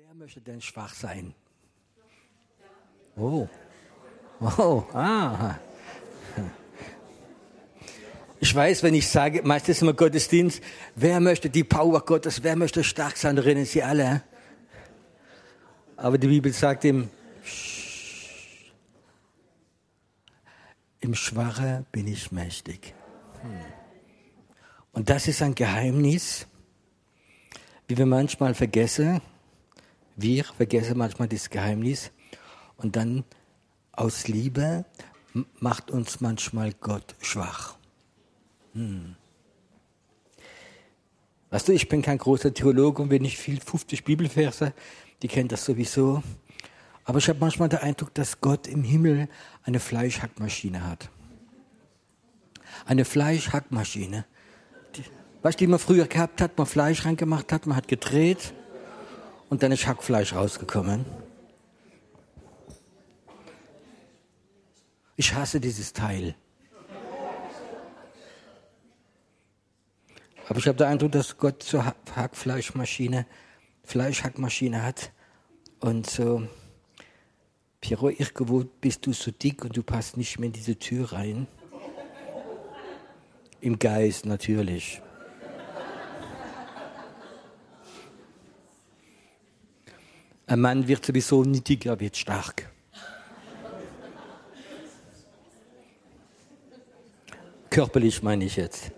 Wer möchte denn schwach sein? Oh. Oh, ah. Ich weiß, wenn ich sage, meistens im Gottesdienst, wer möchte die Power Gottes, wer möchte stark sein, rennen sie alle. Aber die Bibel sagt im, im Schwache bin ich mächtig. Hm. Und das ist ein Geheimnis, wie wir manchmal vergessen. Wir vergessen manchmal das Geheimnis. Und dann aus Liebe macht uns manchmal Gott schwach. Hm. Weißt du, ich bin kein großer Theologe und wenn ich viel 50 Bibelverse, die kennen das sowieso. Aber ich habe manchmal den Eindruck, dass Gott im Himmel eine Fleischhackmaschine hat. Eine Fleischhackmaschine. Die, weißt du, die man früher gehabt hat, man Fleisch reingemacht hat, man hat gedreht und dann ist Hackfleisch rausgekommen. Ich hasse dieses Teil. Aber ich habe den Eindruck, dass Gott so Hackfleischmaschine, Fleischhackmaschine hat. Und so, Piero, irgendwo bist du so dick und du passt nicht mehr in diese Tür rein. Im Geist natürlich. Ein Mann wird sowieso nicht dicker, wird stark. Körperlich meine ich jetzt.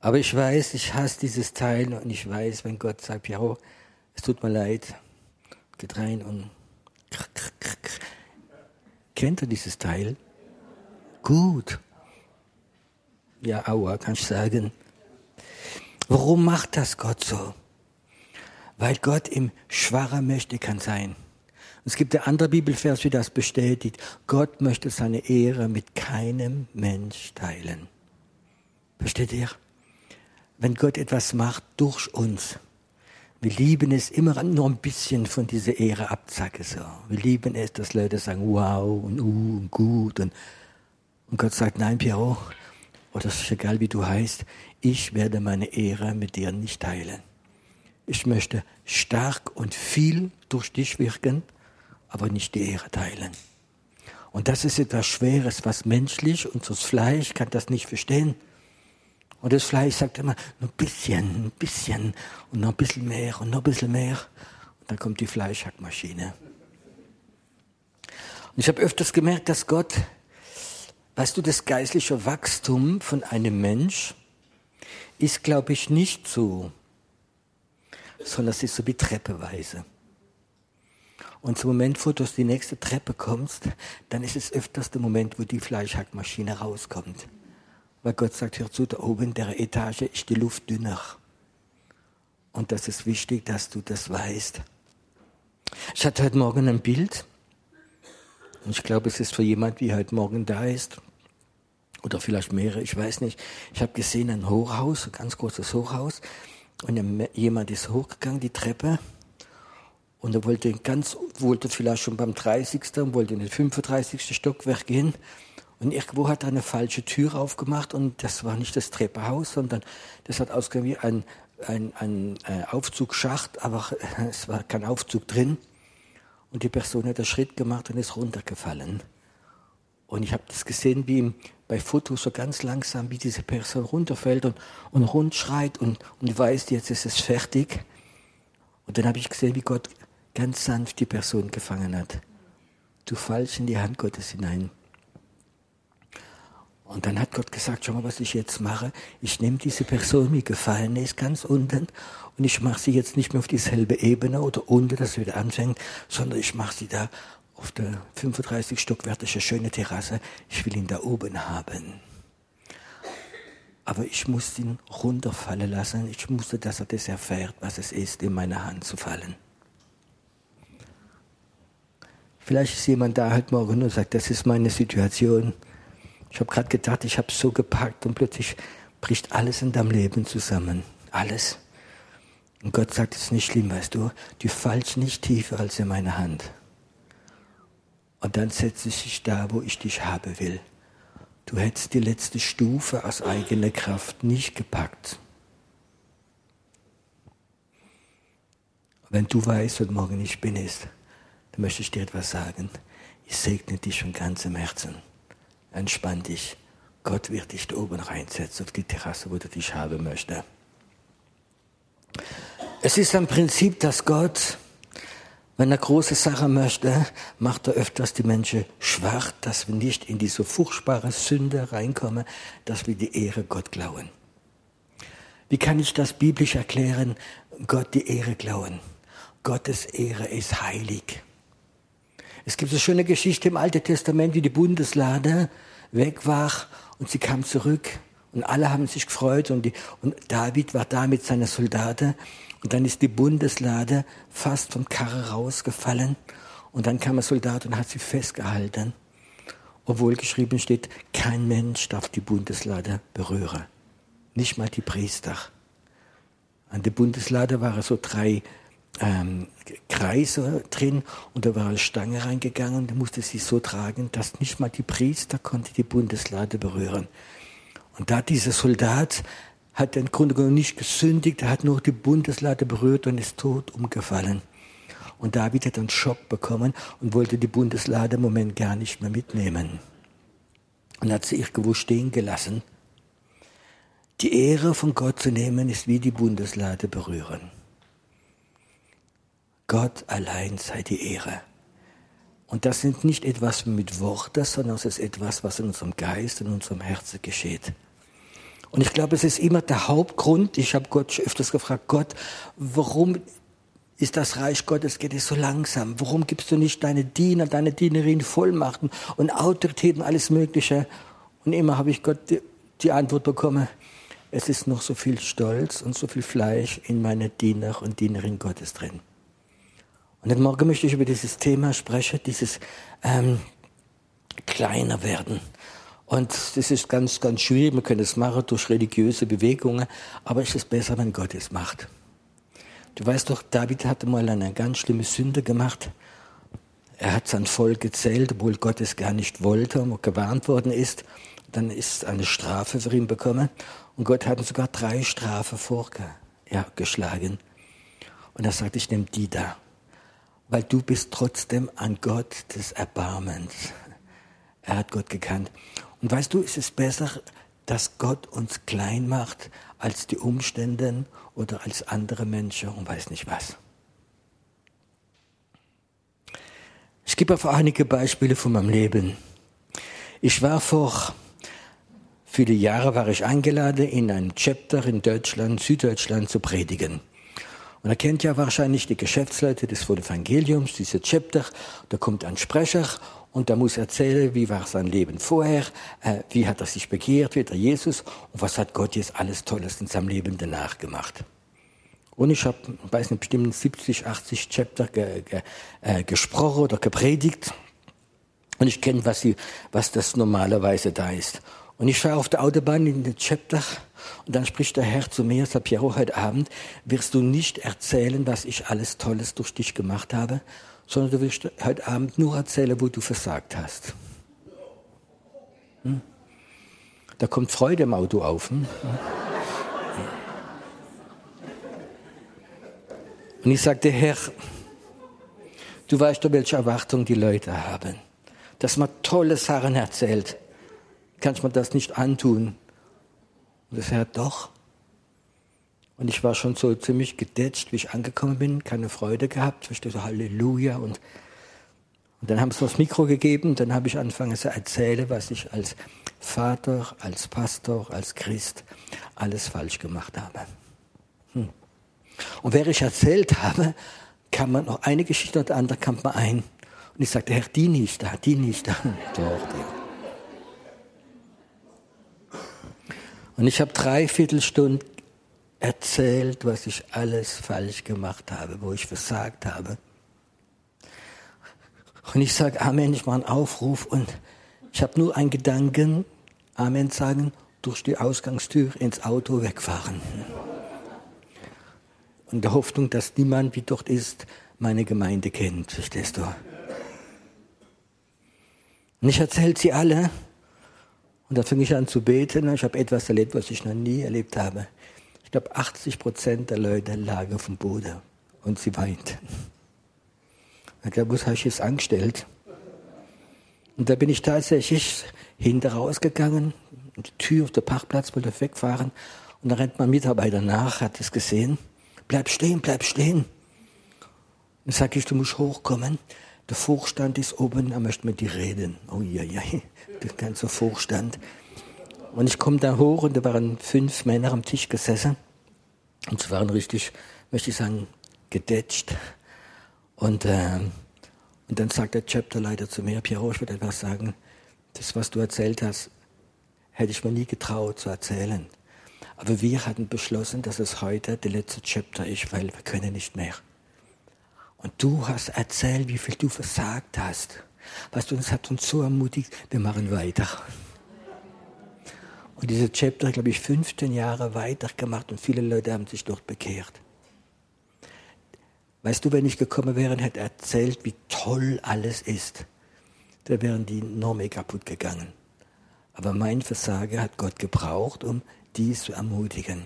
Aber ich weiß, ich hasse dieses Teil und ich weiß, wenn Gott sagt, ja, es tut mir leid, geht rein und kennt ihr dieses Teil? Gut. Ja, aua, kann ich sagen. Warum macht das Gott so? Weil Gott im Schwacher möchte kann sein. Es gibt ein anderer Bibelvers, wie das bestätigt. Gott möchte seine Ehre mit keinem Mensch teilen. Versteht ihr? wenn Gott etwas macht durch uns. Wir lieben es immer nur ein bisschen von dieser Ehre abzacke so. Wir lieben es, dass Leute sagen wow und uh und gut und, und Gott sagt nein Piero, oder es ist egal wie du heißt, ich werde meine Ehre mit dir nicht teilen. Ich möchte stark und viel durch dich wirken, aber nicht die Ehre teilen. Und das ist etwas Schweres, was menschlich, unser Fleisch kann das nicht verstehen. Und das Fleisch sagt immer, nur ein bisschen, ein bisschen und noch ein bisschen mehr und noch ein bisschen mehr. Und dann kommt die Fleischhackmaschine. Und ich habe öfters gemerkt, dass Gott, weißt du, das geistliche Wachstum von einem Mensch ist, glaube ich, nicht so, sondern es ist so wie Treppeweise. Und zum Moment, wo du aus die nächste Treppe kommst, dann ist es öfters der Moment, wo die Fleischhackmaschine rauskommt. Weil Gott sagt, hör zu, da oben in der Etage ist die Luft dünner. Und das ist wichtig, dass du das weißt. Ich hatte heute Morgen ein Bild. Und ich glaube, es ist für jemand, wie heute Morgen da ist. Oder vielleicht mehrere, ich weiß nicht. Ich habe gesehen ein Hochhaus, ein ganz großes Hochhaus. Und jemand ist hochgegangen, die Treppe. Und er wollte ganz, wollte vielleicht schon beim 30. und wollte in den 35. Stockwerk gehen. Und irgendwo hat er eine falsche Tür aufgemacht und das war nicht das Treppenhaus, sondern das hat ausgesehen wie ein, ein, ein äh, Aufzugsschacht, aber es war kein Aufzug drin. Und die Person hat einen Schritt gemacht und ist runtergefallen. Und ich habe das gesehen, wie bei Fotos so ganz langsam, wie diese Person runterfällt und, und rund schreit und, und weiß, jetzt ist es fertig. Und dann habe ich gesehen, wie Gott ganz sanft die Person gefangen hat. Du fallst in die Hand Gottes hinein. Und dann hat Gott gesagt, schau mal, was ich jetzt mache. Ich nehme diese Person, die gefallen ist, ganz unten, und ich mache sie jetzt nicht mehr auf dieselbe Ebene oder unten, dass sie wieder anfängt, sondern ich mache sie da auf der 35 stockwertige schöne Terrasse. Ich will ihn da oben haben. Aber ich muss ihn runterfallen lassen. Ich musste, dass er das erfährt, was es ist, in meine Hand zu fallen. Vielleicht ist jemand da heute Morgen und sagt, das ist meine Situation. Ich habe gerade gedacht, ich habe so gepackt und plötzlich bricht alles in deinem Leben zusammen. Alles. Und Gott sagt, es ist nicht schlimm, weißt du, du fallst nicht tiefer als in meine Hand. Und dann setze ich dich da, wo ich dich haben will. Du hättest die letzte Stufe aus eigener Kraft nicht gepackt. Wenn du weißt, heute Morgen ich bin ist, dann möchte ich dir etwas sagen. Ich segne dich von ganzem Herzen. Entspann dich. Gott wird dich da oben reinsetzen auf die Terrasse, wo du dich haben möchtest. Es ist ein Prinzip, dass Gott wenn er große Sachen möchte, macht er öfters die Menschen schwach, dass wir nicht in diese furchtbare Sünde reinkommen, dass wir die Ehre Gott klauen. Wie kann ich das biblisch erklären? Gott die Ehre klauen. Gottes Ehre ist heilig. Es gibt eine schöne Geschichte im Alten Testament, wie die Bundeslade weg war und sie kam zurück und alle haben sich gefreut und, die, und David war da mit seinen Soldaten und dann ist die Bundeslade fast vom Karre rausgefallen und dann kam ein Soldat und hat sie festgehalten, obwohl geschrieben steht, kein Mensch darf die Bundeslade berühren, nicht mal die Priester. An der Bundeslade waren so drei ähm, Kreise drin und da war eine Stange reingegangen und musste sie so tragen, dass nicht mal die Priester konnte die Bundeslade berühren. Und da dieser Soldat hat im Grunde genommen nicht gesündigt, er hat nur die Bundeslade berührt und ist tot umgefallen. Und David hat einen Schock bekommen und wollte die Bundeslade im Moment gar nicht mehr mitnehmen. Und hat sie irgendwo stehen gelassen. Die Ehre von Gott zu nehmen, ist wie die Bundeslade berühren. Gott allein sei die Ehre. Und das sind nicht etwas mit Worten, sondern es ist etwas, was in unserem Geist, in unserem Herzen geschieht. Und ich glaube, es ist immer der Hauptgrund. Ich habe Gott öfters gefragt, Gott, warum ist das Reich Gottes, geht es so langsam? Warum gibst du nicht deine Diener, deine Dienerin Vollmachten und Autoritäten, alles Mögliche? Und immer habe ich Gott die, die Antwort bekommen, es ist noch so viel Stolz und so viel Fleisch in meiner Diener und Dienerin Gottes drin. Und heute Morgen möchte ich über dieses Thema sprechen, dieses ähm, kleiner werden. Und das ist ganz, ganz schwierig. Man kann es machen durch religiöse Bewegungen, aber es ist besser, wenn Gott es macht. Du weißt doch, David hatte mal eine ganz schlimme Sünde gemacht. Er hat sein Volk gezählt, obwohl Gott es gar nicht wollte und gewarnt worden ist. Dann ist eine Strafe für ihn bekommen. Und Gott hat ihm sogar drei Strafen vorgeschlagen. Und er sagt, ich nehme die da weil du bist trotzdem ein Gott des Erbarmens. Er hat Gott gekannt. Und weißt du, es ist besser, dass Gott uns klein macht als die Umstände oder als andere Menschen und weiß nicht was. Ich gebe auf einige Beispiele von meinem Leben. Ich war vor viele Jahre war ich eingeladen, in ein Chapter in Deutschland, Süddeutschland zu predigen. Und er kennt ja wahrscheinlich die Geschäftsleute des Evangeliums, diese Chapter. Da kommt ein Sprecher und der muss erzählen, wie war sein Leben vorher, äh, wie hat er sich bekehrt, wie der Jesus und was hat Gott jetzt alles Tolles in seinem Leben danach gemacht. Und ich habe, weiß nicht, bestimmt 70, 80 Chapter ge, ge, äh, gesprochen oder gepredigt. Und ich kenne, was, was das normalerweise da ist. Und ich fahre auf der Autobahn in den Chapter und dann spricht der Herr zu mir, sagt Piero, heute Abend wirst du nicht erzählen, was ich alles Tolles durch dich gemacht habe, sondern du wirst heute Abend nur erzählen, wo du versagt hast. Hm? Da kommt Freude im Auto auf. Hm? Und ich sagte, Herr, du weißt doch, welche Erwartungen die Leute haben. Dass man tolle Sachen erzählt kann ich mir das nicht antun. Und das Herr, doch. Und ich war schon so ziemlich gedetscht, wie ich angekommen bin, keine Freude gehabt, verstehe so Halleluja. Und, und dann haben sie das Mikro gegeben, dann habe ich angefangen zu erzählen, was ich als Vater, als Pastor, als Christ alles falsch gemacht habe. Hm. Und während ich erzählt habe, kam man noch eine Geschichte und andere kam man ein. Und ich sagte, Herr, die nicht da, die nicht da. Doch, die. Und ich habe dreiviertel Stunden erzählt, was ich alles falsch gemacht habe, wo ich versagt habe. Und ich sage Amen, ich mache einen Aufruf und ich habe nur einen Gedanken, Amen sagen, durch die Ausgangstür ins Auto wegfahren. Und der Hoffnung, dass niemand, wie dort ist, meine Gemeinde kennt, verstehst du? Und ich erzähle sie alle und da fing ich an zu beten. Ich habe etwas erlebt, was ich noch nie erlebt habe. Ich glaube, 80 Prozent der Leute lagen auf dem Boden Und sie weint. Ich glaube, was habe ich jetzt angestellt? Und da bin ich tatsächlich hinter rausgegangen, die Tür auf der Parkplatz wollte wegfahren und da rennt mein Mitarbeiter nach, hat es gesehen. Bleib stehen, bleib stehen. Dann sage ich, du musst hochkommen. Der Vorstand ist oben, er möchte mit dir reden. Oh ja, ja, der ganze Vorstand. Und ich komme da hoch und da waren fünf Männer am Tisch gesessen. Und sie waren richtig, möchte ich sagen, gedetscht. Und, äh, und dann sagt der Chapterleiter zu mir, Piero, ich würde etwas sagen. Das, was du erzählt hast, hätte ich mir nie getraut zu erzählen. Aber wir hatten beschlossen, dass es heute der letzte Chapter ist, weil wir können nicht mehr. Und du hast erzählt, wie viel du versagt hast. Weißt du, das hat uns so ermutigt, wir machen weiter. Und dieser Chapter, glaube ich, 15 Jahre weitergemacht und viele Leute haben sich dort bekehrt. Weißt du, wenn ich gekommen wäre und hätte erzählt, wie toll alles ist, da wären die Norme kaputt gegangen. Aber mein Versagen hat Gott gebraucht, um dies zu ermutigen.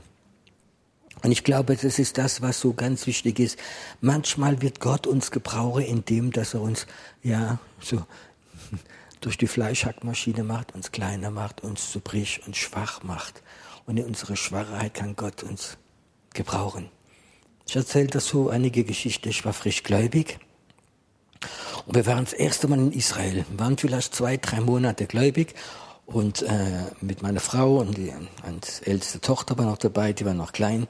Und ich glaube, das ist das, was so ganz wichtig ist. Manchmal wird Gott uns gebrauchen, indem dass er uns ja so durch die Fleischhackmaschine macht, uns kleiner macht, uns zu brich und schwach macht. Und in unserer Schwachheit kann Gott uns gebrauchen. Ich erzähle dazu einige Geschichten. Ich war frisch gläubig. Und wir waren das erste Mal in Israel. Wir waren vielleicht zwei, drei Monate gläubig und äh, mit meiner Frau und die und älteste Tochter war noch dabei, die war noch klein.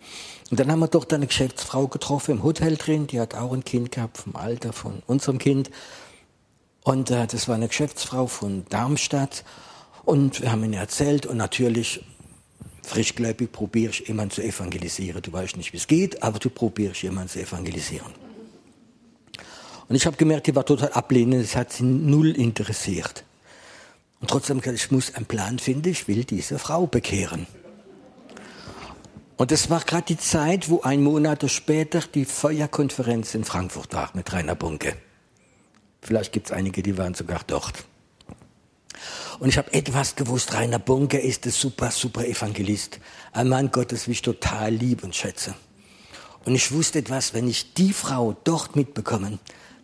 Und dann haben wir dort eine Geschäftsfrau getroffen im Hotel drin, die hat auch ein Kind gehabt vom Alter von unserem Kind. Und äh, das war eine Geschäftsfrau von Darmstadt. Und wir haben ihnen erzählt und natürlich frischgläubig probiere ich jemanden zu evangelisieren. Du weißt nicht, wie es geht, aber du probierst jemanden zu evangelisieren. Und ich habe gemerkt, die war total ablehnend, es hat sie null interessiert. Und trotzdem, ich muss einen Plan finden, ich will diese Frau bekehren. Und es war gerade die Zeit, wo ein Monat später die Feuerkonferenz in Frankfurt war mit Rainer Bunke. Vielleicht gibt es einige, die waren sogar dort. Und ich habe etwas gewusst, Rainer Bunke ist ein super, super Evangelist. Ein Mann Gottes, wie ich total liebe und schätze. Und ich wusste etwas, wenn ich die Frau dort mitbekomme,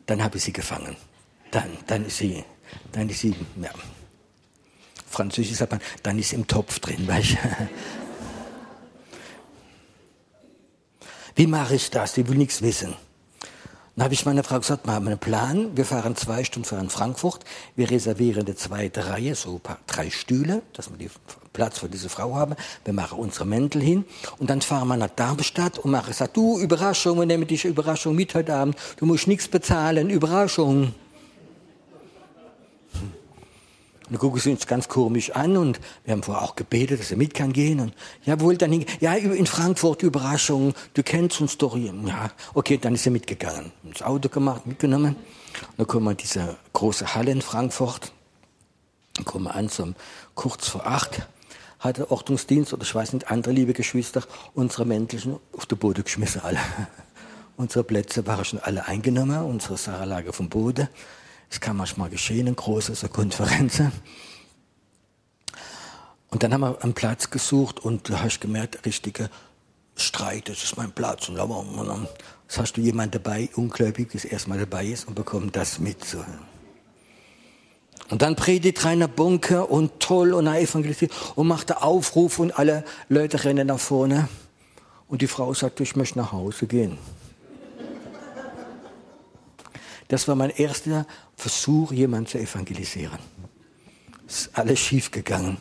dann habe ich sie gefangen. Dann, dann ist sie, dann ist sie, ja, Französisch sagt man, dann ist im Topf drin. Weißt? Wie mache ich das? Die will nichts wissen. Dann habe ich meiner Frau gesagt, wir haben einen Plan. Wir fahren zwei Stunden fahren Frankfurt. Wir reservieren eine zweite Reihe, so drei Stühle, dass wir die Platz für diese Frau haben. Wir machen unsere Mäntel hin. Und dann fahren wir nach Darmstadt und machen gesagt, du, Überraschung, wir nehmen dich Überraschung mit heute Abend. Du musst nichts bezahlen, Überraschung. Und dann gucken sie uns ganz komisch an und wir haben vorher auch gebetet, dass er mit kann gehen. Und ja, wohl dann ja, in Frankfurt, Überraschung, du kennst uns doch. Ja, okay, dann ist er mitgegangen. Das Auto gemacht, mitgenommen. Und dann kommen wir in diese große Halle in Frankfurt. Dann kommen wir an zum kurz vor acht. Hat der Ordnungsdienst oder ich weiß nicht, andere liebe Geschwister, unsere Mäntelchen auf den Boden geschmissen alle. unsere Plätze waren schon alle eingenommen, unsere Sache lag vom Boden. Das kann manchmal geschehen in großen so Konferenzen. Und dann haben wir einen Platz gesucht und da habe ich gemerkt, richtige Streit, das ist mein Platz. Und dann hast du jemand dabei, ungläubig, das erstmal dabei ist und bekommt das mit. Und dann predigt Rainer Bunker und toll und er evangelisiert und macht einen Aufruf und alle Leute rennen nach vorne. Und die Frau sagt, ich möchte nach Hause gehen. Das war mein erster Versuch, jemanden zu evangelisieren. Es ist alles schief gegangen.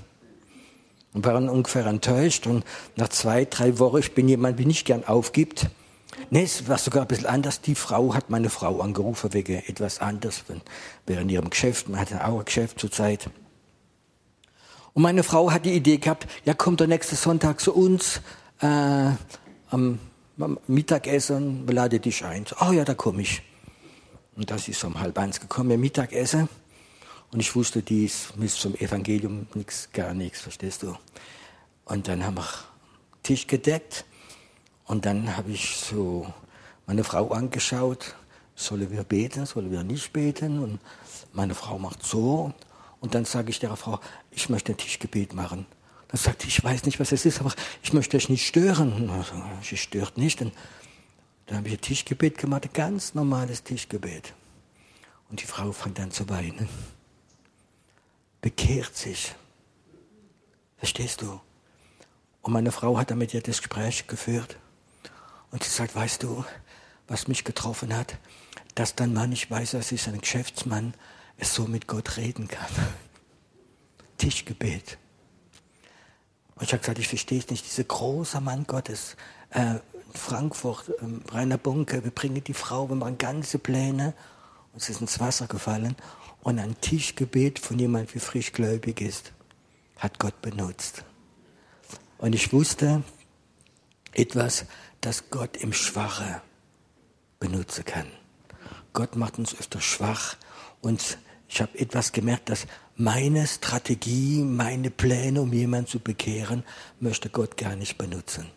Und waren ungefähr enttäuscht. Und nach zwei, drei Wochen, ich bin jemand, der nicht gern aufgibt. Nee, es war sogar ein bisschen anders. Die Frau hat meine Frau angerufen wegen etwas anderes, während ihrem Geschäft. Man hatte auch ein Geschäft zur Zeit. Und meine Frau hat die Idee gehabt, ja, kommt der nächste Sonntag zu uns äh, am, am Mittagessen, lade dich ein. Oh, ja, da komme ich. Und das ist um halb eins gekommen, Mittagessen. Und ich wusste, die ist zum Evangelium nichts, gar nichts, verstehst du? Und dann haben wir Tisch gedeckt. Und dann habe ich so meine Frau angeschaut. Sollen wir beten, sollen wir nicht beten? Und meine Frau macht so. Und dann sage ich der Frau, ich möchte ein Tischgebet machen. Dann sagt sie, ich weiß nicht, was es ist, aber ich möchte euch nicht stören. Also, sie stört nicht. Und Dann habe ich ein Tischgebet gemacht, ein ganz normales Tischgebet. Und die Frau fängt an zu weinen. Bekehrt sich. Verstehst du? Und meine Frau hat damit ja das Gespräch geführt. Und sie sagt, weißt du, was mich getroffen hat? Dass dein Mann, ich weiß, er ist ein Geschäftsmann, es so mit Gott reden kann. Tischgebet. Und ich habe gesagt, ich verstehe es nicht. Dieser große Mann Gottes, äh, Frankfurt, äh, Rainer Bunke, wir bringen die Frau, wir machen ganze Pläne. Und es ist ins Wasser gefallen. Und ein Tischgebet von jemand, wie frischgläubig ist, hat Gott benutzt. Und ich wusste etwas, das Gott im Schwache benutzen kann. Gott macht uns öfter schwach und ich habe etwas gemerkt, dass meine Strategie, meine Pläne, um jemanden zu bekehren, möchte Gott gar nicht benutzen.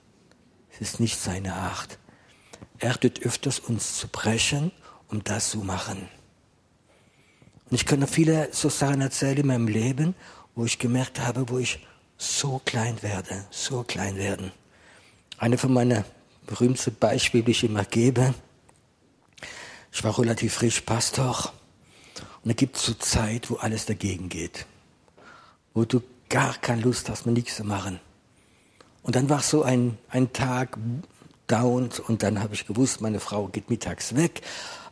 Es ist nicht seine Art. Er tut öfters uns zu brechen, um das zu machen. Und ich kann noch viele so Sachen erzählen in meinem Leben, wo ich gemerkt habe, wo ich so klein werde, so klein werden. Eine von meinen berühmten Beispielen, die ich immer gebe, ich war relativ frisch Pastor und da gibt es so Zeit, wo alles dagegen geht. Wo du gar keine Lust hast, nichts zu machen. Und dann war so ein, ein Tag down und dann habe ich gewusst, meine Frau geht mittags weg.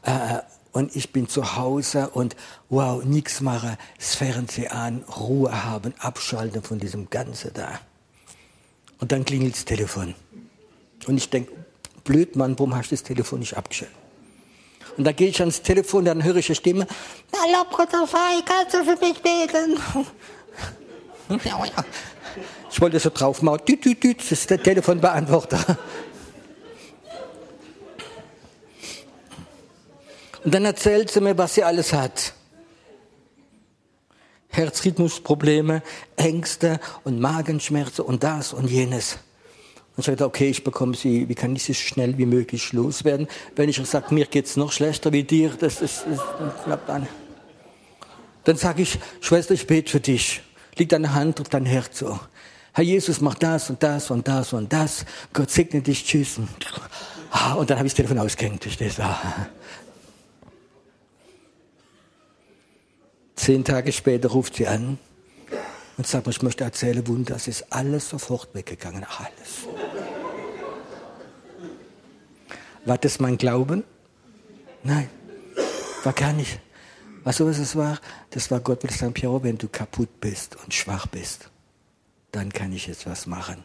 Äh, und ich bin zu Hause und wow, nichts mache, das Fernsehen an, Ruhe haben, abschalten von diesem Ganzen da. Und dann klingelt das Telefon. Und ich denke, blöd Mann, warum hast du das Telefon nicht abgeschaltet? Und da gehe ich ans Telefon, dann höre ich eine Stimme, Hallo Fei, kannst du für mich beten? Ich wollte so drauf machen, das ist der Telefonbeantworter. Und dann erzählt sie mir, was sie alles hat. Herzrhythmusprobleme, Ängste und Magenschmerzen und das und jenes. Und ich sagte, okay, ich bekomme sie, wie kann ich sie so schnell wie möglich loswerden? Wenn ich sage, mir geht's noch schlechter wie dir, das ist, das klappt an. Dann sage ich, Schwester, ich bete für dich. Liegt deine Hand auf dein Herz so. Herr Jesus, mach das und das und das und das. Gott segne dich, tschüss. Ah, und dann habe ich das Telefon ausgehängt. Verstehst du? Zehn Tage später ruft sie an und sagt, ich möchte erzählen, Wunder, es ist alles sofort weggegangen, alles. War das mein Glauben? Nein, war gar nicht. Weißt du, was es war? Das war Gott will sagen, Piero, wenn du kaputt bist und schwach bist, dann kann ich jetzt was machen.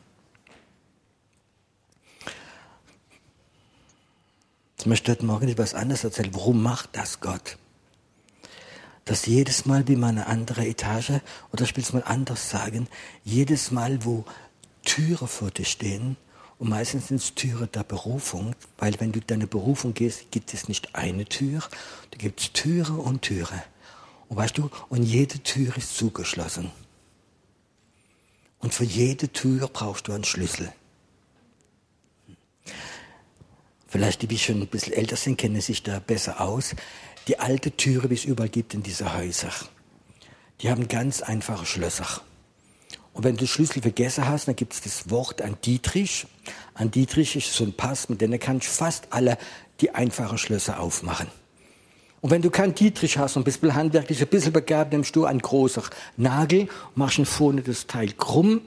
Ich möchte heute Morgen etwas anderes erzählen. Warum macht das Gott? dass jedes Mal, wie man eine andere Etage, oder ich will es mal anders sagen, jedes Mal, wo Türe vor dir stehen, und meistens sind es Türe der Berufung, weil wenn du deine Berufung gehst, gibt es nicht eine Tür, da gibt es Türe und Türe. Und weißt du, und jede Tür ist zugeschlossen. Und für jede Tür brauchst du einen Schlüssel. Vielleicht die, die schon ein bisschen älter sind, kennen sich da besser aus die alte Türe, wie es überall gibt in diese Häuser. Die haben ganz einfache Schlösser. Und wenn du Schlüssel vergessen hast, dann gibt es das Wort an Dietrich. An Dietrich ist so ein Pass, mit dem kannst du fast alle die einfachen Schlösser aufmachen. Und wenn du keinen Dietrich hast und bist handwerklich ein bisschen begabt, nimmst du einen großen Nagel, machst vorne das Teil krumm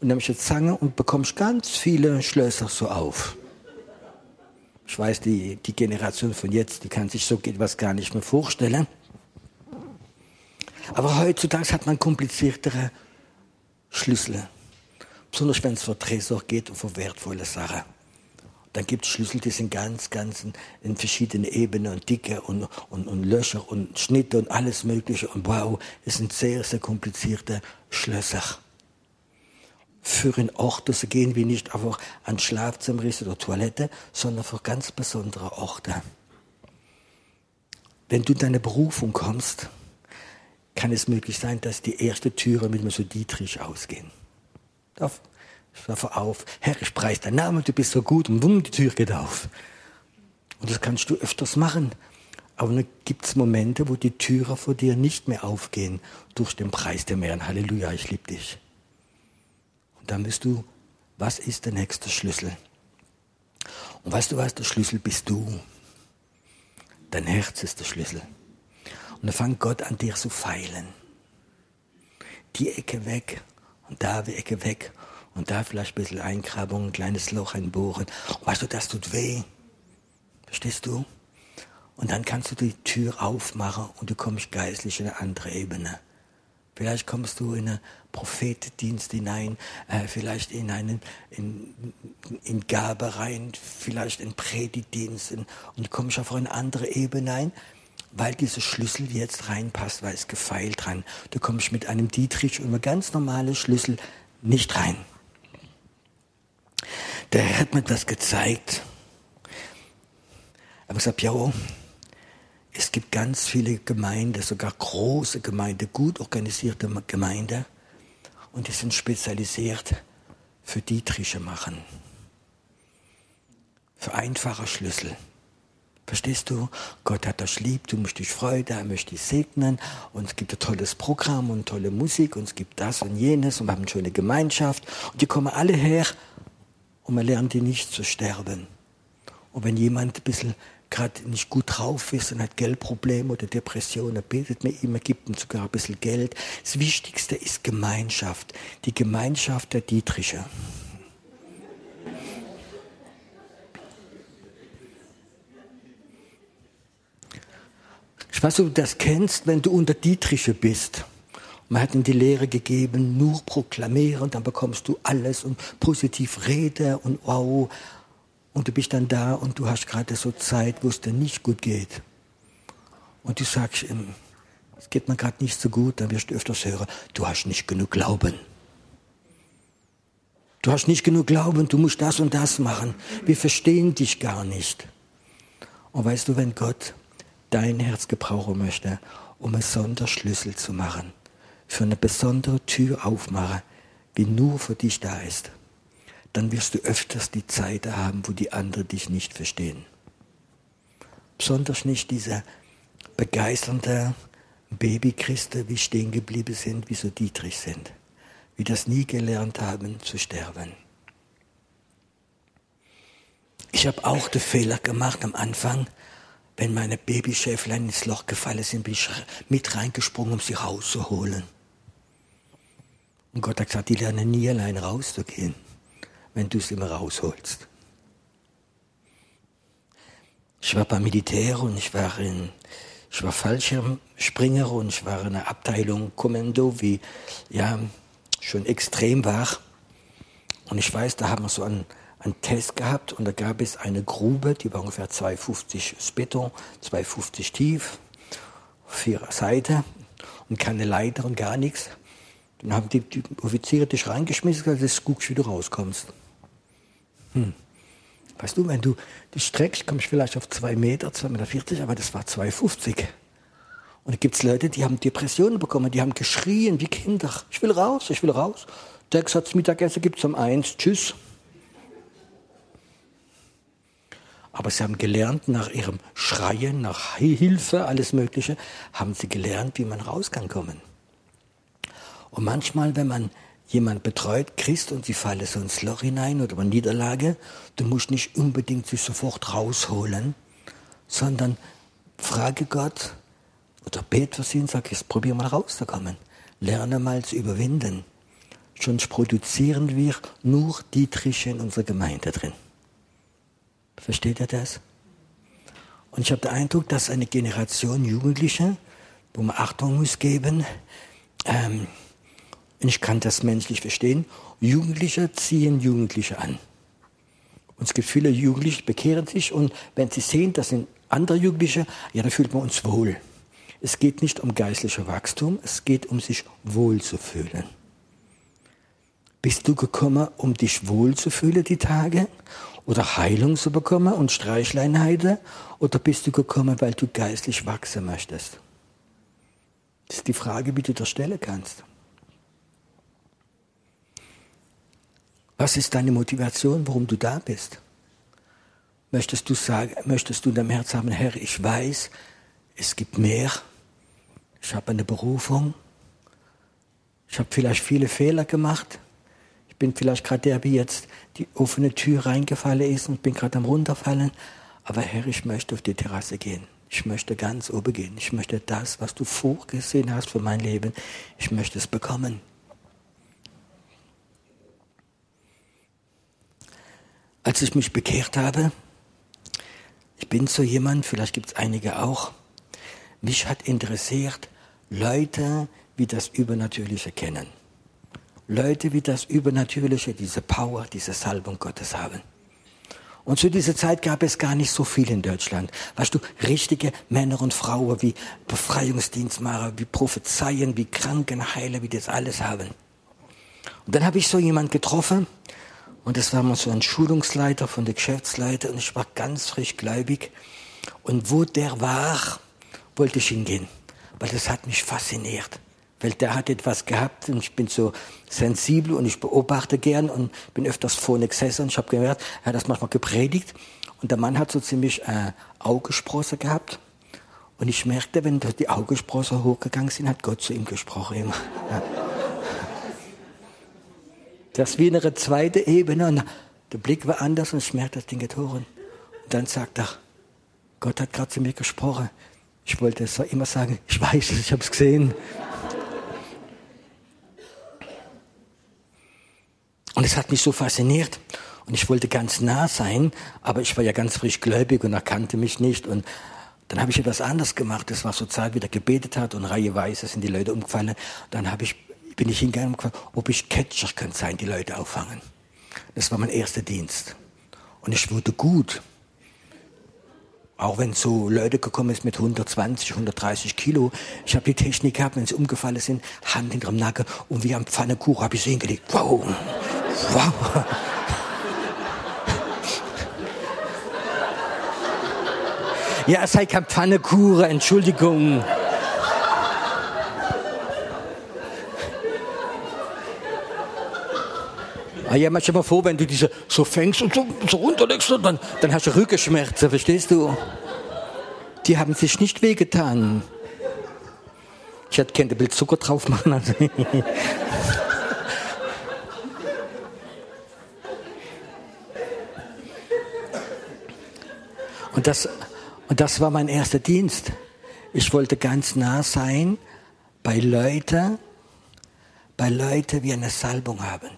und nimmst eine Zange und bekommst ganz viele Schlösser so auf. Ich weiß, die, die Generation von jetzt, die kann sich so etwas gar nicht mehr vorstellen. Aber heutzutage hat man kompliziertere Schlüssel. Besonders wenn es vor Tresor geht und vor wertvolle Sachen. Dann gibt es Schlüssel, die sind ganz, ganz in, verschiedenen Ebenen und Dicke und, und, und Löcher und Schnitte und alles Mögliche. Und wow, es sind sehr, sehr komplizierte Schlösser für einen Ort zu gehen, wie nicht einfach an Schlafzimmer oder Toilette, sondern für ganz besondere Orte. Wenn du in deine Berufung kommst, kann es möglich sein, dass die erste Türe mit mir so Dietrich ausgehen. Darf? Ich werfe auf, Herr, ich preise deinen Namen, du bist so gut und bumm, die Tür geht auf. Und das kannst du öfters machen. Aber dann gibt es Momente, wo die Türe vor dir nicht mehr aufgehen durch den Preis der Meeren. Halleluja, ich liebe dich dann bist du, was ist der nächste Schlüssel? Und weißt du was, der Schlüssel bist du. Dein Herz ist der Schlüssel. Und dann fängt Gott an dir zu feilen. Die Ecke weg und da die Ecke weg und da vielleicht ein bisschen Eingrabung, ein kleines Loch einbohren. Und weißt du, das tut weh. Verstehst du? Und dann kannst du die Tür aufmachen und du kommst geistlich in eine andere Ebene. Vielleicht kommst du in einen Prophetendienst hinein, äh, vielleicht in einen in, in Gabe rein, vielleicht in Predigtdienst und kommst auf eine andere Ebene ein, weil dieser Schlüssel jetzt reinpasst, weil es gefeilt rein. Du kommst mit einem Dietrich und einem ganz normalen Schlüssel nicht rein. Der Herr hat mir das gezeigt. Aber ich gesagt, ja, es gibt ganz viele Gemeinden, sogar große Gemeinden, gut organisierte Gemeinden, und die sind spezialisiert für Dietriche machen. Für einfache Schlüssel. Verstehst du? Gott hat das lieb, du musst dich freuen, er möchte dich segnen und es gibt ein tolles Programm und tolle Musik und es gibt das und jenes und wir haben eine schöne Gemeinschaft und die kommen alle her und man lernt die nicht zu sterben. Und wenn jemand ein bisschen gerade nicht gut drauf ist und hat Geldprobleme oder Depressionen, betet mit ihm, er gibt ihm sogar ein bisschen Geld. Das Wichtigste ist Gemeinschaft, die Gemeinschaft der Dietriche. Ich weiß, ob du das kennst, wenn du unter Dietriche bist. Man hat ihm die Lehre gegeben, nur proklamieren, dann bekommst du alles und positiv rede und wow. Und du bist dann da und du hast gerade so Zeit, wo es dir nicht gut geht. Und du sagst ihm, es geht mir gerade nicht so gut, dann wirst du öfters hören, du hast nicht genug Glauben. Du hast nicht genug Glauben, du musst das und das machen. Wir verstehen dich gar nicht. Und weißt du, wenn Gott dein Herz gebrauchen möchte, um einen Sonderschlüssel zu machen, für eine besondere Tür aufmachen, die nur für dich da ist, dann wirst du öfters die Zeit haben, wo die anderen dich nicht verstehen. Besonders nicht diese begeisternde Babychristen, wie stehen geblieben sind, wie so Dietrich sind, wie das nie gelernt haben zu sterben. Ich habe auch den Fehler gemacht am Anfang, wenn meine Babyschäflein ins Loch gefallen sind, bin ich mit reingesprungen, um sie rauszuholen. Und Gott hat gesagt, die lernen nie allein rauszugehen wenn du es immer rausholst. Ich war beim Militär und ich war in, ich war Fallschirmspringer und ich war in einer Abteilung Kommando, wie, ja, schon extrem war. Und ich weiß, da haben wir so einen, einen Test gehabt und da gab es eine Grube, die war ungefähr 2,50 Beton, 2,50 tief, vier Seiten und keine Leiter und gar nichts. Dann haben die, die Offiziere dich reingeschmissen, dass du guckst, wie du rauskommst. Hm. Weißt du, wenn du dich streckst, kommst du vielleicht auf zwei Meter, 2,40 Meter, aber das war 2,50. Und da gibt es Leute, die haben Depressionen bekommen, die haben geschrien wie Kinder. Ich will raus, ich will raus. Der gesagt, Mittagessen gibt es um eins, tschüss. Aber sie haben gelernt, nach ihrem Schreien, nach Hilfe, alles Mögliche, haben sie gelernt, wie man raus kann kommen. Und manchmal, wenn man jemand betreut, Christ, und sie fallen so ins Loch hinein oder eine Niederlage, du musst nicht unbedingt sich sofort rausholen, sondern frage Gott oder bete für sie und sag, jetzt probier mal rauszukommen. Lerne mal zu überwinden. Sonst produzieren wir nur Dietriche in unserer Gemeinde drin. Versteht ihr das? Und ich habe den Eindruck, dass eine Generation Jugendliche, wo man Achtung muss geben, ähm, ich kann das menschlich verstehen, Jugendliche ziehen Jugendliche an. Und es gibt viele Jugendliche, bekehren sich und wenn sie sehen, das sind andere Jugendliche, ja, da fühlt man uns wohl. Es geht nicht um geistliches Wachstum, es geht um sich wohl zu fühlen. Bist du gekommen, um dich wohl zu fühlen die Tage? Oder Heilung zu bekommen und Streichleinheiten? Oder bist du gekommen, weil du geistlich wachsen möchtest? Das ist die Frage, wie du das stellen kannst. Was ist deine Motivation, warum du da bist? Möchtest du sagen, möchtest du in deinem Herz haben, Herr, ich weiß, es gibt mehr. Ich habe eine Berufung. Ich habe vielleicht viele Fehler gemacht. Bin vielleicht gerade der, wie jetzt die offene Tür reingefallen ist und bin gerade am runterfallen. Aber Herr, ich möchte auf die Terrasse gehen. Ich möchte ganz oben gehen. Ich möchte das, was du vorgesehen hast für mein Leben, ich möchte es bekommen. Als ich mich bekehrt habe, ich bin so jemand, vielleicht gibt es einige auch, mich hat interessiert, Leute wie das Übernatürliche kennen. Leute wie das Übernatürliche, diese Power, diese Salbung Gottes haben. Und zu dieser Zeit gab es gar nicht so viel in Deutschland. Weißt du, richtige Männer und Frauen wie Befreiungsdienstmacher, wie Prophezeien, wie Krankenheiler, wie das alles haben. Und dann habe ich so jemand getroffen und das war mal so ein Schulungsleiter von der Geschäftsleiter und ich war ganz frisch gläubig. Und wo der war, wollte ich hingehen, weil das hat mich fasziniert weil der hat etwas gehabt und ich bin so sensibel und ich beobachte gern und bin öfters vorne gesessen und ich habe gehört, er hat das manchmal gepredigt und der Mann hat so ziemlich äh, Augesprosse gehabt und ich merkte, wenn die Augesprosse hochgegangen sind, hat Gott zu ihm gesprochen immer. Das ist wie eine zweite Ebene und der Blick war anders und ich merkte, das Ding geht hoch und dann sagt er, Gott hat gerade zu mir gesprochen. Ich wollte es immer sagen, ich weiß es, ich habe es gesehen. Und es hat mich so fasziniert. Und ich wollte ganz nah sein, aber ich war ja ganz frisch gläubig und erkannte mich nicht. Und dann habe ich etwas anderes gemacht. Das war so Zeit, wie der gebetet hat und reiheweise sind die Leute umgefallen. Dann habe ich, bin ich hingegangen und gefragt, ob ich Catcher könnte sein, die Leute auffangen. Das war mein erster Dienst. Und ich wurde gut. Auch wenn so Leute gekommen sind mit 120, 130 Kilo. Ich habe die Technik gehabt, wenn sie umgefallen sind, Hand hinterm Nacken und wie am Pfannekuchen habe ich sie hingelegt. Wow! Wow. Ja, es sei kein Pfannekuchen, Entschuldigung. Ah ja, manchmal mal vor, wenn du diese so fängst und so, so runterlegst, dann, dann hast du Rückenschmerzen, verstehst du? Die haben sich nicht wehgetan. Ich hätte kein Bild Zucker drauf machen. Also. Und das, und das war mein erster Dienst. Ich wollte ganz nah sein bei Leuten, bei Leuten, die eine Salbung haben.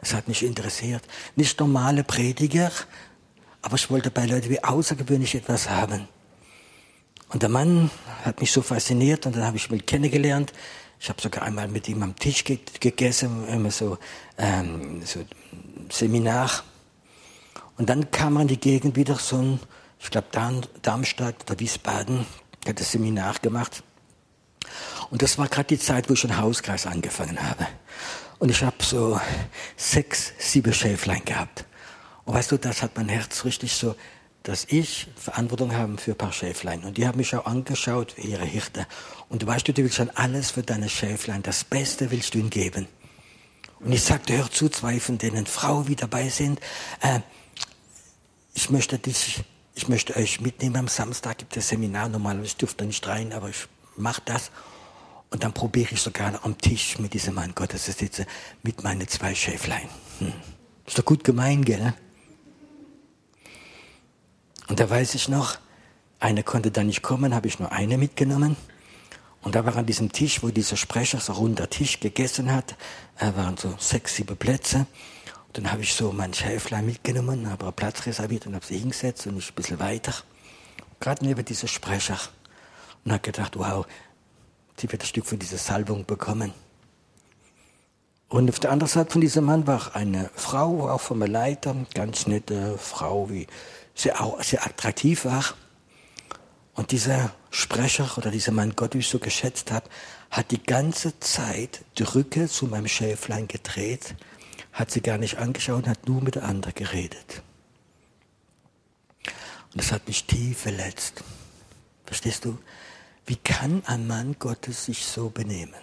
Das hat mich interessiert. Nicht normale Prediger, aber ich wollte bei Leuten wie außergewöhnlich etwas haben. Und der Mann hat mich so fasziniert und dann habe ich ihn kennengelernt. Ich habe sogar einmal mit ihm am Tisch gegessen, immer so, ähm, so Seminar. Und dann kam an die Gegend wieder so ein ich glaube Darmstadt oder Wiesbaden, hat das Seminar gemacht. Und das war gerade die Zeit, wo ich einen Hauskreis angefangen habe. Und ich habe so sechs, sieben Schäflein gehabt. Und weißt du, das hat mein Herz richtig so, dass ich Verantwortung habe für ein paar Schäflein. Und die haben mich auch angeschaut ihre Hirte. Und du weißt du, du willst schon alles für deine Schäflein. Das Beste willst du ihnen geben. Und ich sagte, hör zu, zwei von denen Frauen, die dabei sind. Äh, ich möchte dich ich möchte euch mitnehmen. Am Samstag gibt es Seminar. Normalerweise dürft ihr nicht rein, aber ich mache das. Und dann probiere ich sogar am Tisch mit diesem Mann Gottes zu sitzen, mit meinen zwei Schäflein. Hm. Ist doch gut gemein, gell? Und da weiß ich noch, eine konnte da nicht kommen, habe ich nur eine mitgenommen. Und da war an diesem Tisch, wo dieser Sprecher so runder Tisch gegessen hat, waren so sechs, sieben Plätze. Dann habe ich so mein Schäflein mitgenommen, habe Platz reserviert und habe sie hingesetzt und ich ein bisschen weiter. Gerade neben dieser Sprecher. Und habe gedacht, wow, sie wird ein Stück von dieser Salbung bekommen. Und auf der anderen Seite von diesem Mann war eine Frau, auch vom Leiter, ganz nette Frau, wie sehr, auch sehr attraktiv war. Und dieser Sprecher oder dieser Mann Gott, wie ich so geschätzt habe, hat die ganze Zeit die Rücke zu meinem Schäflein gedreht hat sie gar nicht angeschaut, hat nur mit der anderen geredet. Und das hat mich tief verletzt. Verstehst du? Wie kann ein Mann Gottes sich so benehmen?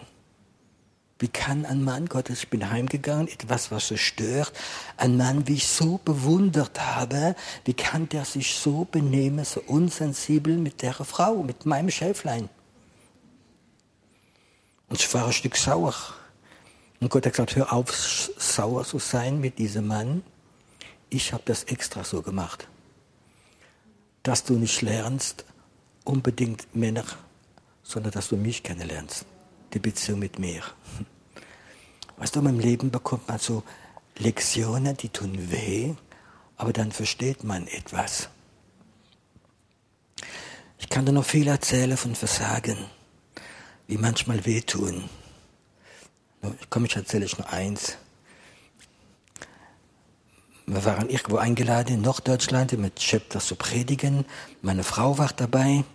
Wie kann ein Mann Gottes, ich bin heimgegangen, etwas, was so stört, ein Mann, wie ich so bewundert habe, wie kann der sich so benehmen, so unsensibel mit der Frau, mit meinem Schäflein? Und ich war ein Stück sauer. Und Gott hat gesagt, hör auf, sauer zu sein mit diesem Mann. Ich habe das extra so gemacht. Dass du nicht lernst, unbedingt Männer, sondern dass du mich kennenlernst. Die Beziehung mit mir. Weißt du, im Leben bekommt man so Lektionen, die tun weh, aber dann versteht man etwas. Ich kann dir noch viel erzählen von Versagen, wie manchmal wehtun. Komm, ich erzähle euch nur eins. Wir waren irgendwo eingeladen in Norddeutschland mit Chapter zu predigen. Meine Frau war dabei.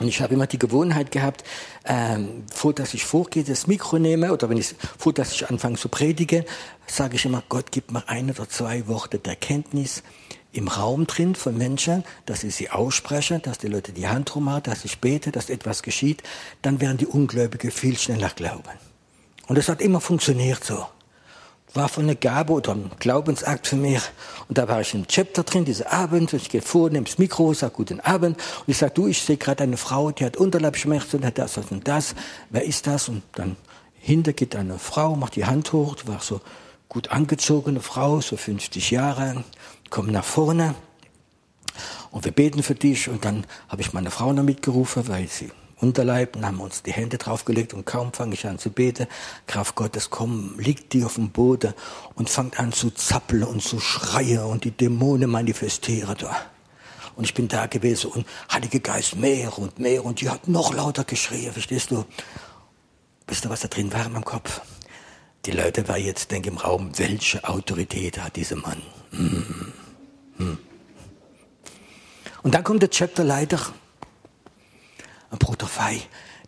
Und ich habe immer die Gewohnheit gehabt, ähm, vor dass ich vorgehe, das Mikro nehme oder wenn ich vor dass ich anfange zu predigen, sage ich immer, Gott gibt mir ein oder zwei Worte der Kenntnis im Raum drin von Menschen, dass ich sie ausspreche, dass die Leute die Hand drum haben, dass ich bete, dass etwas geschieht, dann werden die Ungläubigen viel schneller glauben. Und das hat immer funktioniert so. War von einer Gabe oder einem Glaubensakt für mich. Und da war ich im Chapter drin, dieser Abend. Und ich gehe vor, nehme das Mikro, sage guten Abend. Und ich sage, du, ich sehe gerade eine Frau, die hat Unterleibschmerzen, hat das und das. Wer ist das? Und dann hinter geht eine Frau, macht die Hand hoch. Die war so gut angezogene Frau, so 50 Jahre. Kommt nach vorne. Und wir beten für dich. Und dann habe ich meine Frau noch mitgerufen, weil sie Unterleib und haben uns die Hände draufgelegt und kaum fange ich an zu beten, Kraft Gottes, komm, liegt die auf dem Boden und fangt an zu zappeln und zu schreien und die Dämonen manifestieren da. Und ich bin da gewesen und Heilige Geist mehr und mehr und die hat noch lauter geschrien, verstehst du? Wisst ihr, was da drin war in meinem Kopf? Die Leute war jetzt, denke im Raum, welche Autorität hat dieser Mann? Hm. Hm. Und dann kommt der Chapterleiter Bruder Fei,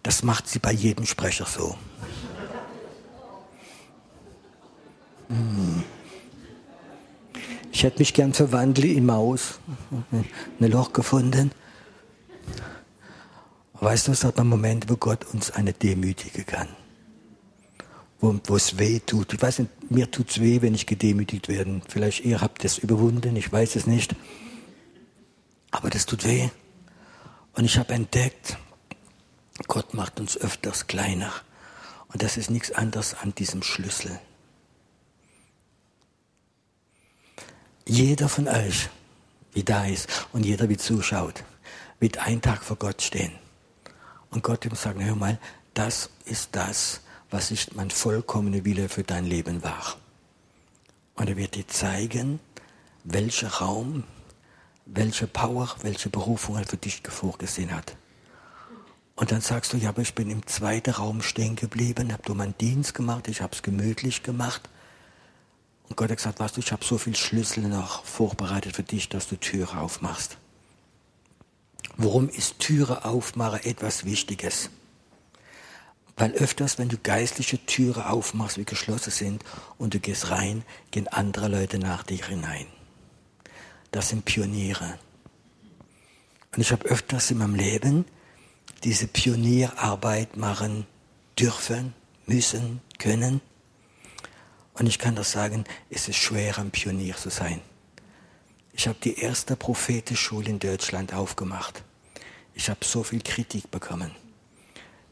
das macht sie bei jedem Sprecher so. Hm. Ich hätte mich gern verwandelt in Maus, ein Loch gefunden. Weißt du, es hat einen Moment, wo Gott uns eine demütigen kann. Wo, wo es weh tut. Ich weiß nicht, mir tut es weh, wenn ich gedemütigt werde. Vielleicht ihr habt es überwunden, ich weiß es nicht. Aber das tut weh. Und ich habe entdeckt, Gott macht uns öfters kleiner. Und das ist nichts anderes an diesem Schlüssel. Jeder von euch, wie da ist und jeder, wie zuschaut, wird einen Tag vor Gott stehen. Und Gott ihm sagen, hör mal, das ist das, was ich mein vollkommener Wille für dein Leben war. Und er wird dir zeigen, welcher Raum, welche Power, welche Berufung er für dich vorgesehen hat. Und dann sagst du, ja, aber ich bin im zweiten Raum stehen geblieben, habe du meinen Dienst gemacht, ich habe es gemütlich gemacht. Und Gott hat gesagt, weißt du, ich habe so viel Schlüssel noch vorbereitet für dich, dass du Türe aufmachst. Warum ist Türe aufmachen etwas Wichtiges? Weil öfters, wenn du geistliche Türe aufmachst, wie geschlossen sind, und du gehst rein, gehen andere Leute nach dir hinein. Das sind Pioniere. Und ich habe öfters in meinem Leben diese Pionierarbeit machen dürfen, müssen, können. Und ich kann das sagen, es ist schwer, ein Pionier zu sein. Ich habe die erste Prophetenschule in Deutschland aufgemacht. Ich habe so viel Kritik bekommen.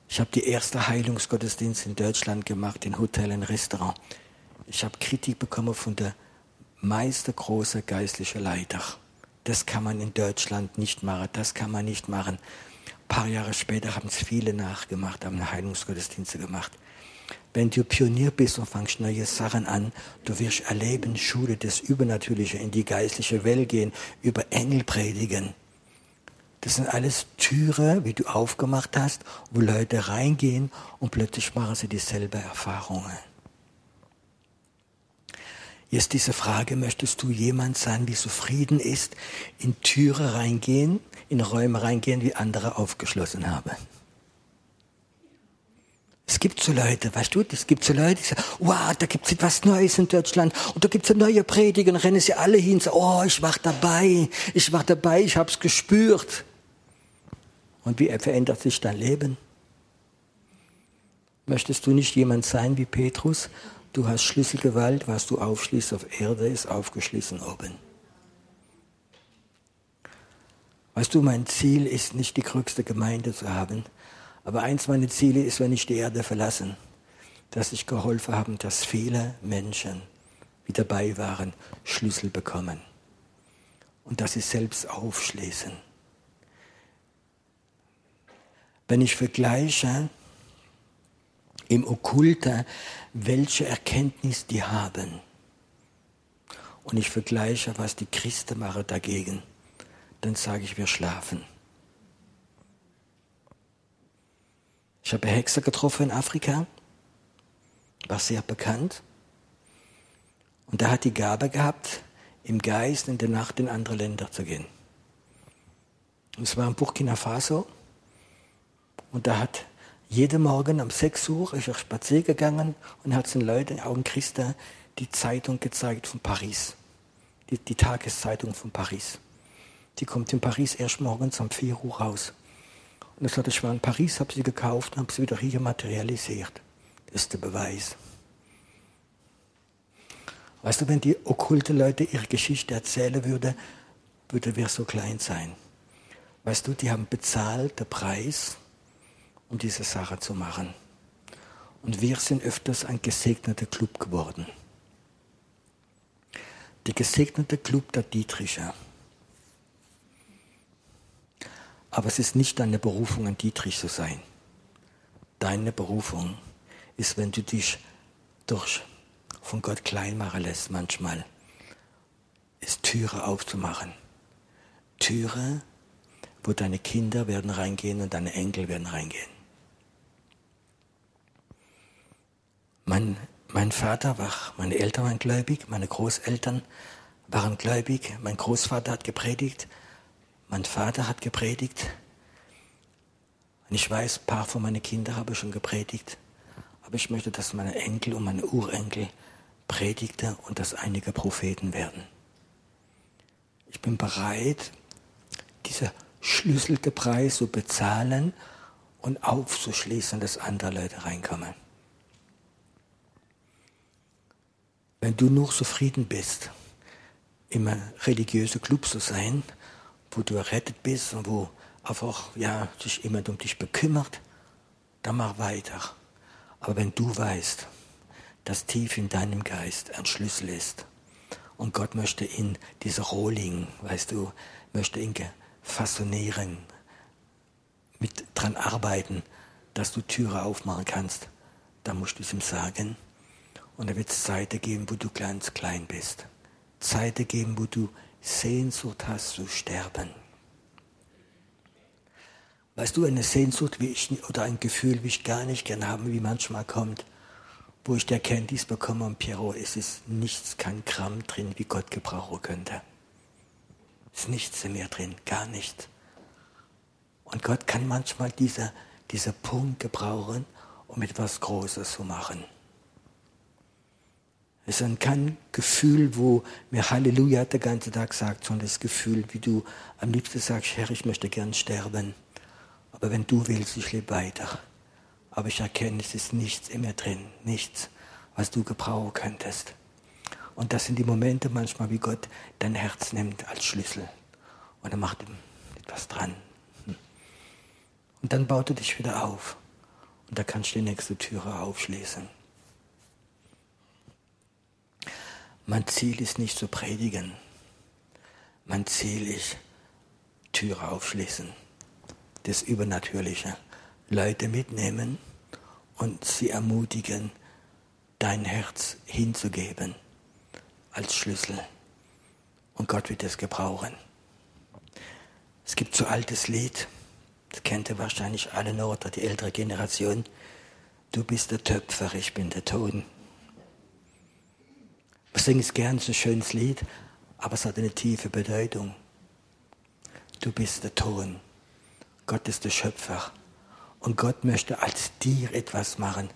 Ich habe die erste Heilungsgottesdienst in Deutschland gemacht, in Hotel und Restaurant. Ich habe Kritik bekommen von der meiste große geistliche Leiter. Das kann man in Deutschland nicht machen, das kann man nicht machen. Ein paar Jahre später haben es viele nachgemacht, haben Heilungsgottesdienste gemacht. Wenn du Pionier bist und fangst neue Sachen an, du wirst erleben, Schule des Übernatürlichen, in die geistliche Welt gehen, über Engel predigen. Das sind alles Türen, wie du aufgemacht hast, wo Leute reingehen und plötzlich machen sie dieselbe Erfahrungen. Jetzt diese Frage, möchtest du jemand sein, wie zufrieden ist, in Türe reingehen, in Räume reingehen, wie andere aufgeschlossen haben? Es gibt so Leute, weißt du, es gibt so Leute, die sagen, wow, da gibt es etwas Neues in Deutschland und da gibt es eine neue Prediger und rennen sie alle hin und sagen, oh, ich war dabei, ich war dabei, ich habe es gespürt. Und wie verändert sich dein Leben? Möchtest du nicht jemand sein wie Petrus, Du hast Schlüsselgewalt, was du aufschließt auf Erde, ist aufgeschlossen oben. Weißt du, mein Ziel ist nicht die größte Gemeinde zu haben, aber eins meiner Ziele ist, wenn ich die Erde verlasse, dass ich geholfen habe, dass viele Menschen, die dabei waren, Schlüssel bekommen und dass sie selbst aufschließen. Wenn ich vergleiche im Okkulte, welche Erkenntnis die haben, und ich vergleiche, was die Christen machen dagegen, dann sage ich, wir schlafen. Ich habe Hexer getroffen in Afrika, war sehr bekannt. Und er hat die Gabe gehabt, im Geist in der Nacht in andere Länder zu gehen. Und es war in Burkina Faso. Und da hat jeden Morgen um 6 Uhr ist er spazieren gegangen und hat den Leuten, auch in Christa, die Zeitung gezeigt von Paris. Die, die Tageszeitung von Paris. Die kommt in Paris erst morgens um 4 Uhr raus. Und er sagte, ich war in Paris, habe sie gekauft und habe sie wieder hier materialisiert. Das ist der Beweis. Weißt du, wenn die okkulte Leute ihre Geschichte erzählen würden, würde wir so klein sein. Weißt du, die haben bezahlt den Preis, um diese Sache zu machen. Und wir sind öfters ein gesegneter Club geworden. Der gesegnete Club der Dietricher. Aber es ist nicht deine Berufung, ein Dietrich zu sein. Deine Berufung ist, wenn du dich durch von Gott klein machen lässt manchmal, ist Türe aufzumachen. Türe, wo deine Kinder werden reingehen und deine Enkel werden reingehen. Mein, mein Vater war, meine Eltern waren gläubig, meine Großeltern waren gläubig, mein Großvater hat gepredigt, mein Vater hat gepredigt. Und ich weiß, ein paar von meinen Kindern habe schon gepredigt. Aber ich möchte, dass meine Enkel und meine Urenkel Predigter und dass einige Propheten werden. Ich bin bereit, diese schlüsselte Preis zu bezahlen und aufzuschließen, dass andere Leute reinkommen. Wenn du nur zufrieden bist, im religiösen Club zu sein, wo du errettet bist und wo einfach ja, sich jemand um dich bekümmert, dann mach weiter. Aber wenn du weißt, das tief in deinem Geist ein Schlüssel ist. Und Gott möchte in dieser Rohling, weißt du, möchte ihn fassonieren, mit dran arbeiten, dass du Türe aufmachen kannst. Da musst du es ihm sagen. Und er wird Zeiten geben, wo du ganz klein bist. Zeiten geben, wo du Sehnsucht hast zu sterben. Weißt du, eine Sehnsucht wie ich, oder ein Gefühl, wie ich gar nicht gern habe, wie manchmal kommt, wo ich die Erkenntnis bekomme, und Piero, es ist nichts, kein Gramm drin, wie Gott gebrauchen könnte. Es ist nichts mehr drin, gar nichts. Und Gott kann manchmal dieser, dieser Punkt gebrauchen, um etwas Großes zu machen. Es ist kein Gefühl, wo mir Halleluja den ganzen Tag sagt, sondern das Gefühl, wie du am liebsten sagst, Herr, ich möchte gern sterben. Aber wenn du willst, ich lebe weiter aber ich erkenne, es ist nichts in mir drin, nichts, was du gebrauchen könntest. Und das sind die Momente manchmal, wie Gott dein Herz nimmt als Schlüssel und er macht etwas dran. Und dann baut er dich wieder auf und da kannst du die nächste Türe aufschließen. Mein Ziel ist nicht zu predigen. Mein Ziel ist Türe aufschließen. Das Übernatürliche. Leute mitnehmen und sie ermutigen, dein Herz hinzugeben als Schlüssel. Und Gott wird es gebrauchen. Es gibt so altes Lied, das kennt ihr wahrscheinlich alle noch, oder die ältere Generation. Du bist der Töpfer, ich bin der Ton. Wir singen es gern, es ist ein schönes Lied, aber es hat eine tiefe Bedeutung. Du bist der Ton. Gott ist der Schöpfer. Und Gott möchte als dir etwas machen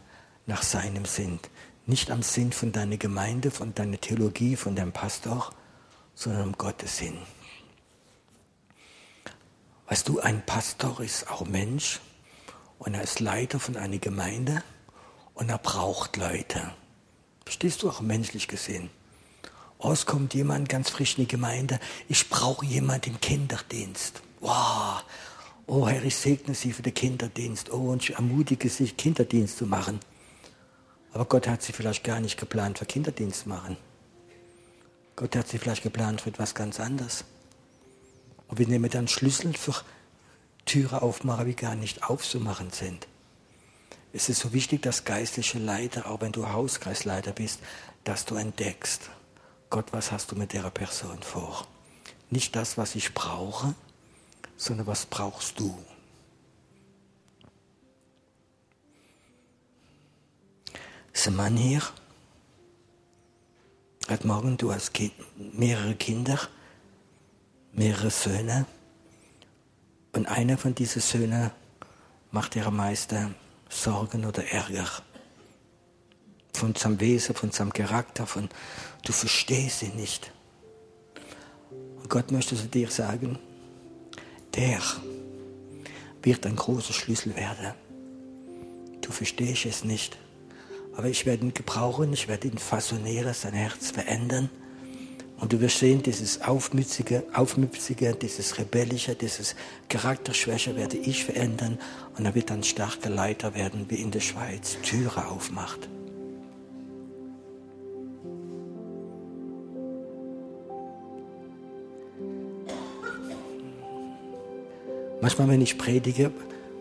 nach seinem Sinn. Nicht am Sinn von deiner Gemeinde, von deiner Theologie, von deinem Pastor, sondern um Gottes Sinn. Weißt du, ein Pastor ist auch Mensch und er ist Leiter von einer Gemeinde und er braucht Leute. Verstehst du auch menschlich gesehen? Aus kommt jemand ganz frisch in die Gemeinde, ich brauche jemand im Kinderdienst. Wow, Oh Herr, ich segne Sie für den Kinderdienst. Oh, und ich ermutige Sie, Kinderdienst zu machen. Aber Gott hat sie vielleicht gar nicht geplant für Kinderdienst machen. Gott hat sie vielleicht geplant für etwas ganz anderes. Und wir nehmen dann Schlüssel für Türe aufmachen, die gar nicht aufzumachen sind. Es ist so wichtig, dass geistliche Leiter, auch wenn du Hauskreisleiter bist, dass du entdeckst, Gott, was hast du mit der Person vor? Nicht das, was ich brauche, sondern was brauchst du? Ein Mann hier? Heute Morgen, du hast mehrere Kinder, mehrere Söhne. Und einer von diesen Söhnen macht dir am meisten Sorgen oder Ärger. Von seinem Wesen, von seinem Charakter, von du verstehst ihn nicht. Und Gott möchte zu dir sagen, der wird ein großer Schlüssel werden. Du verstehst es nicht. Aber ich werde ihn gebrauchen, ich werde ihn fassonieren, sein Herz verändern. Und du wirst sehen, dieses Aufmützige, Aufmützige, dieses Rebellische, dieses Charakterschwäche werde ich verändern. Und er wird ein starker Leiter werden, wie in der Schweiz Türe aufmacht. Manchmal, wenn ich predige,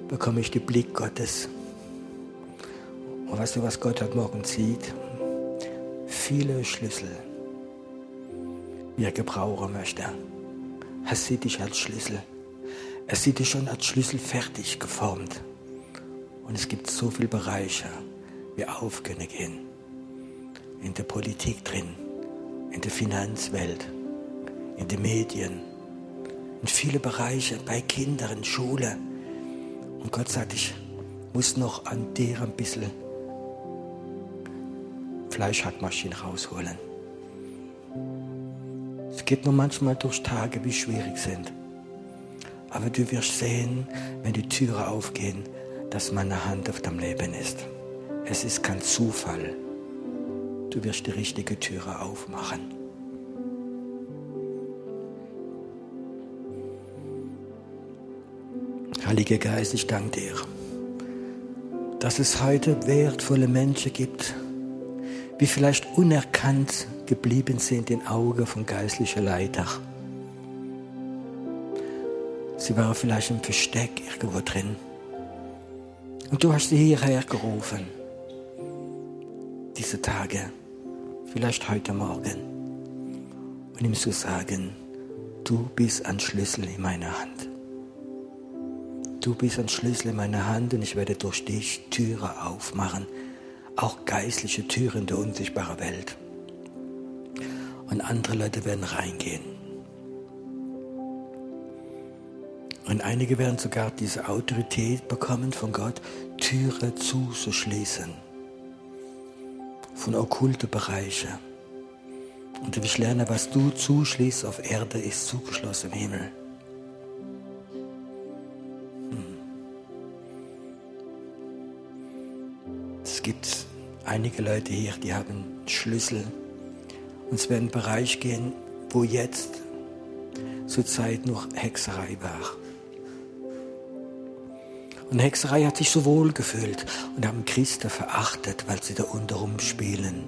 bekomme ich den Blick Gottes. Und weißt du, was Gott heute Morgen sieht? Viele Schlüssel er gebrauchen möchte. Er sieht dich als Schlüssel. Er sieht dich schon als Schlüssel fertig geformt. Und es gibt so viele Bereiche, wie aufgehen gehen. In der Politik drin, in der Finanzwelt, in den Medien, in viele Bereiche, bei Kindern, Schule. Und Gott sagt, ich muss noch an dir ein bisschen Fleischhackmaschine rausholen. Es geht nur manchmal durch Tage, wie schwierig sind. Aber du wirst sehen, wenn die Türen aufgehen, dass meine Hand auf deinem Leben ist. Es ist kein Zufall. Du wirst die richtige Türe aufmachen. Heiliger Geist, ich danke dir, dass es heute wertvolle Menschen gibt, wie vielleicht unerkannt geblieben sind in Augen von geistlichen Leiter. Sie waren vielleicht im Versteck irgendwo drin. Und du hast sie hierher gerufen. Diese Tage, vielleicht heute Morgen. Und ihm zu sagen, du bist ein Schlüssel in meiner Hand. Du bist ein Schlüssel in meiner Hand und ich werde durch dich Türen aufmachen, auch geistliche Türen der unsichtbaren Welt und andere Leute werden reingehen. Und einige werden sogar diese Autorität bekommen von Gott, Türe zuzuschließen. Von okkulte Bereiche. Und wirst lernen, was du zuschließt auf Erde, ist zugeschlossen im Himmel. Hm. Es gibt einige Leute hier, die haben Schlüssel und es wird ein Bereich gehen, wo jetzt zur Zeit noch Hexerei war. Und Hexerei hat sich so wohl gefühlt und haben Christen verachtet, weil sie da unterum spielen.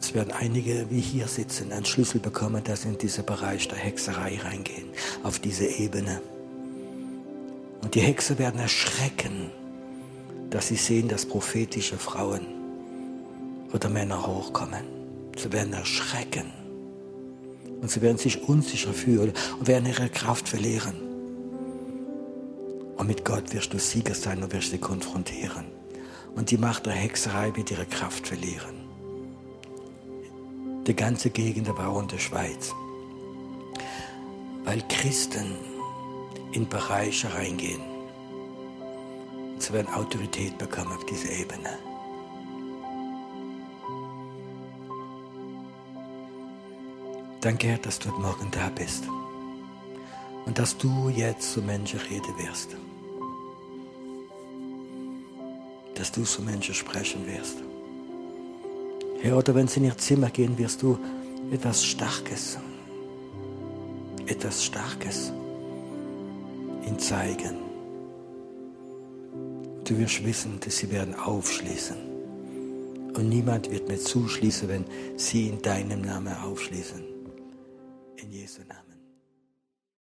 Es werden einige, wie hier sitzen, einen Schlüssel bekommen, dass sie in diesen Bereich der Hexerei reingehen, auf diese Ebene. Und die Hexer werden erschrecken, dass sie sehen, dass prophetische Frauen oder Männer hochkommen. Sie werden erschrecken. Und sie werden sich unsicher fühlen und werden ihre Kraft verlieren. Und mit Gott wirst du Sieger sein und wirst sie konfrontieren. Und die Macht der Hexerei wird ihre Kraft verlieren. Die ganze Gegend aber auch in der Schweiz. Weil Christen in Bereiche reingehen. Sie werden Autorität bekommen auf dieser Ebene. Danke, Herr, dass du heute Morgen da bist und dass du jetzt zu Menschen reden wirst. Dass du zu Menschen sprechen wirst. Herr, oder wenn sie in ihr Zimmer gehen, wirst du etwas Starkes, etwas Starkes ihnen zeigen du wirst wissen, dass sie werden aufschließen. Und niemand wird mehr zuschließen, wenn sie in deinem Namen aufschließen. In Jesu Namen.